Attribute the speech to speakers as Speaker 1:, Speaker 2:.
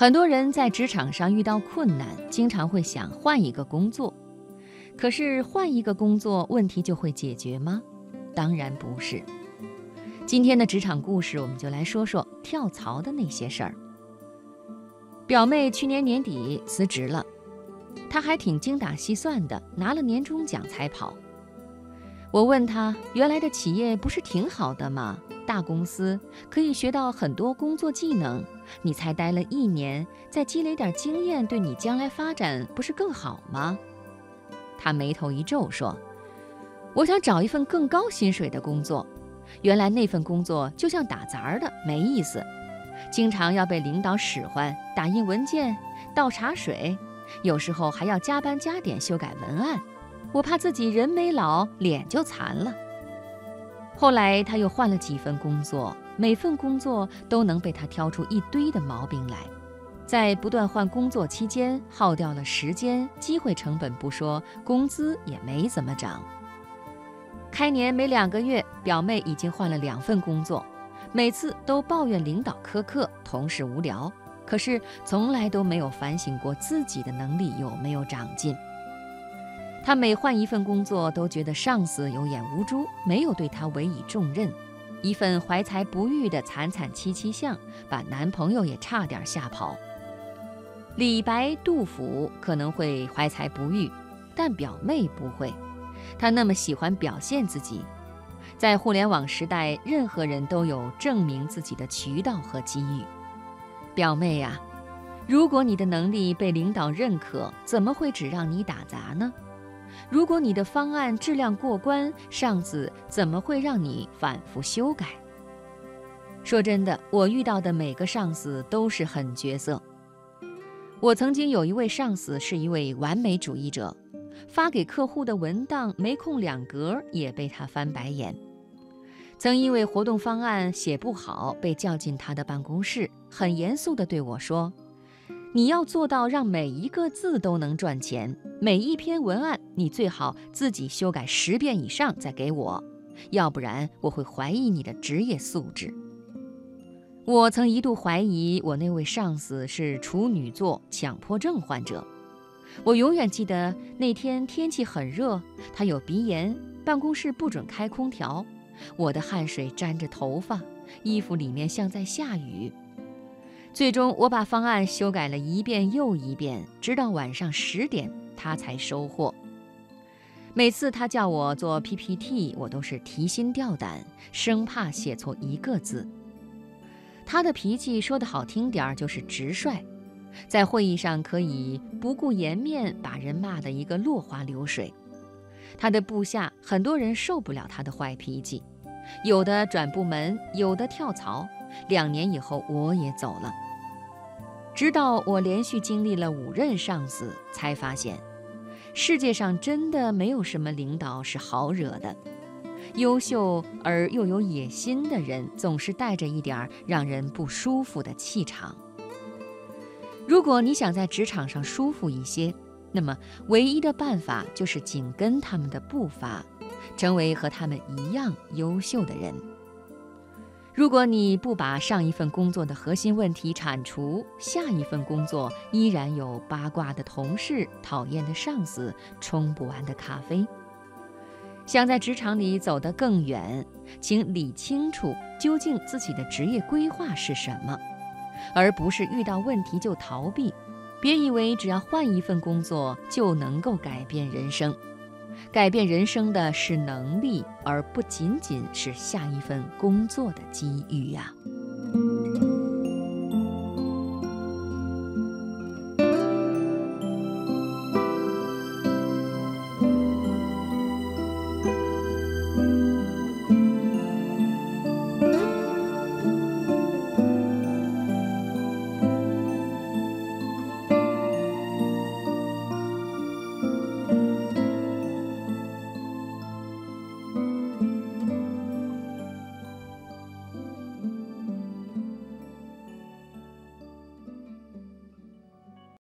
Speaker 1: 很多人在职场上遇到困难，经常会想换一个工作。可是换一个工作，问题就会解决吗？当然不是。今天的职场故事，我们就来说说跳槽的那些事儿。表妹去年年底辞职了，她还挺精打细算的，拿了年终奖才跑。我问她，原来的企业不是挺好的吗？大公司可以学到很多工作技能，你才待了一年，再积累点经验，对你将来发展不是更好吗？他眉头一皱说：“我想找一份更高薪水的工作。原来那份工作就像打杂的，没意思，经常要被领导使唤，打印文件、倒茶水，有时候还要加班加点修改文案。我怕自己人没老，脸就残了。”后来他又换了几份工作，每份工作都能被他挑出一堆的毛病来。在不断换工作期间，耗掉了时间、机会成本不说，工资也没怎么涨。开年没两个月，表妹已经换了两份工作，每次都抱怨领导苛刻、同事无聊，可是从来都没有反省过自己的能力有没有长进。她每换一份工作，都觉得上司有眼无珠，没有对她委以重任。一份怀才不遇的惨惨戚戚相，把男朋友也差点吓跑。李白、杜甫可能会怀才不遇，但表妹不会。她那么喜欢表现自己，在互联网时代，任何人都有证明自己的渠道和机遇。表妹呀，如果你的能力被领导认可，怎么会只让你打杂呢？如果你的方案质量过关，上司怎么会让你反复修改？说真的，我遇到的每个上司都是狠角色。我曾经有一位上司是一位完美主义者，发给客户的文档没空两格也被他翻白眼。曾因为活动方案写不好被叫进他的办公室，很严肃地对我说。你要做到让每一个字都能赚钱，每一篇文案你最好自己修改十遍以上再给我，要不然我会怀疑你的职业素质。我曾一度怀疑我那位上司是处女座强迫症患者。我永远记得那天天气很热，他有鼻炎，办公室不准开空调，我的汗水沾着头发，衣服里面像在下雨。最终，我把方案修改了一遍又一遍，直到晚上十点，他才收货。每次他叫我做 PPT，我都是提心吊胆，生怕写错一个字。他的脾气说的好听点儿就是直率，在会议上可以不顾颜面把人骂得一个落花流水。他的部下很多人受不了他的坏脾气，有的转部门，有的跳槽。两年以后，我也走了。直到我连续经历了五任上司，才发现，世界上真的没有什么领导是好惹的。优秀而又有野心的人，总是带着一点让人不舒服的气场。如果你想在职场上舒服一些，那么唯一的办法就是紧跟他们的步伐，成为和他们一样优秀的人。如果你不把上一份工作的核心问题铲除，下一份工作依然有八卦的同事、讨厌的上司、冲不完的咖啡。想在职场里走得更远，请理清楚究竟自己的职业规划是什么，而不是遇到问题就逃避。别以为只要换一份工作就能够改变人生。改变人生的是能力，而不仅仅是下一份工作的机遇呀。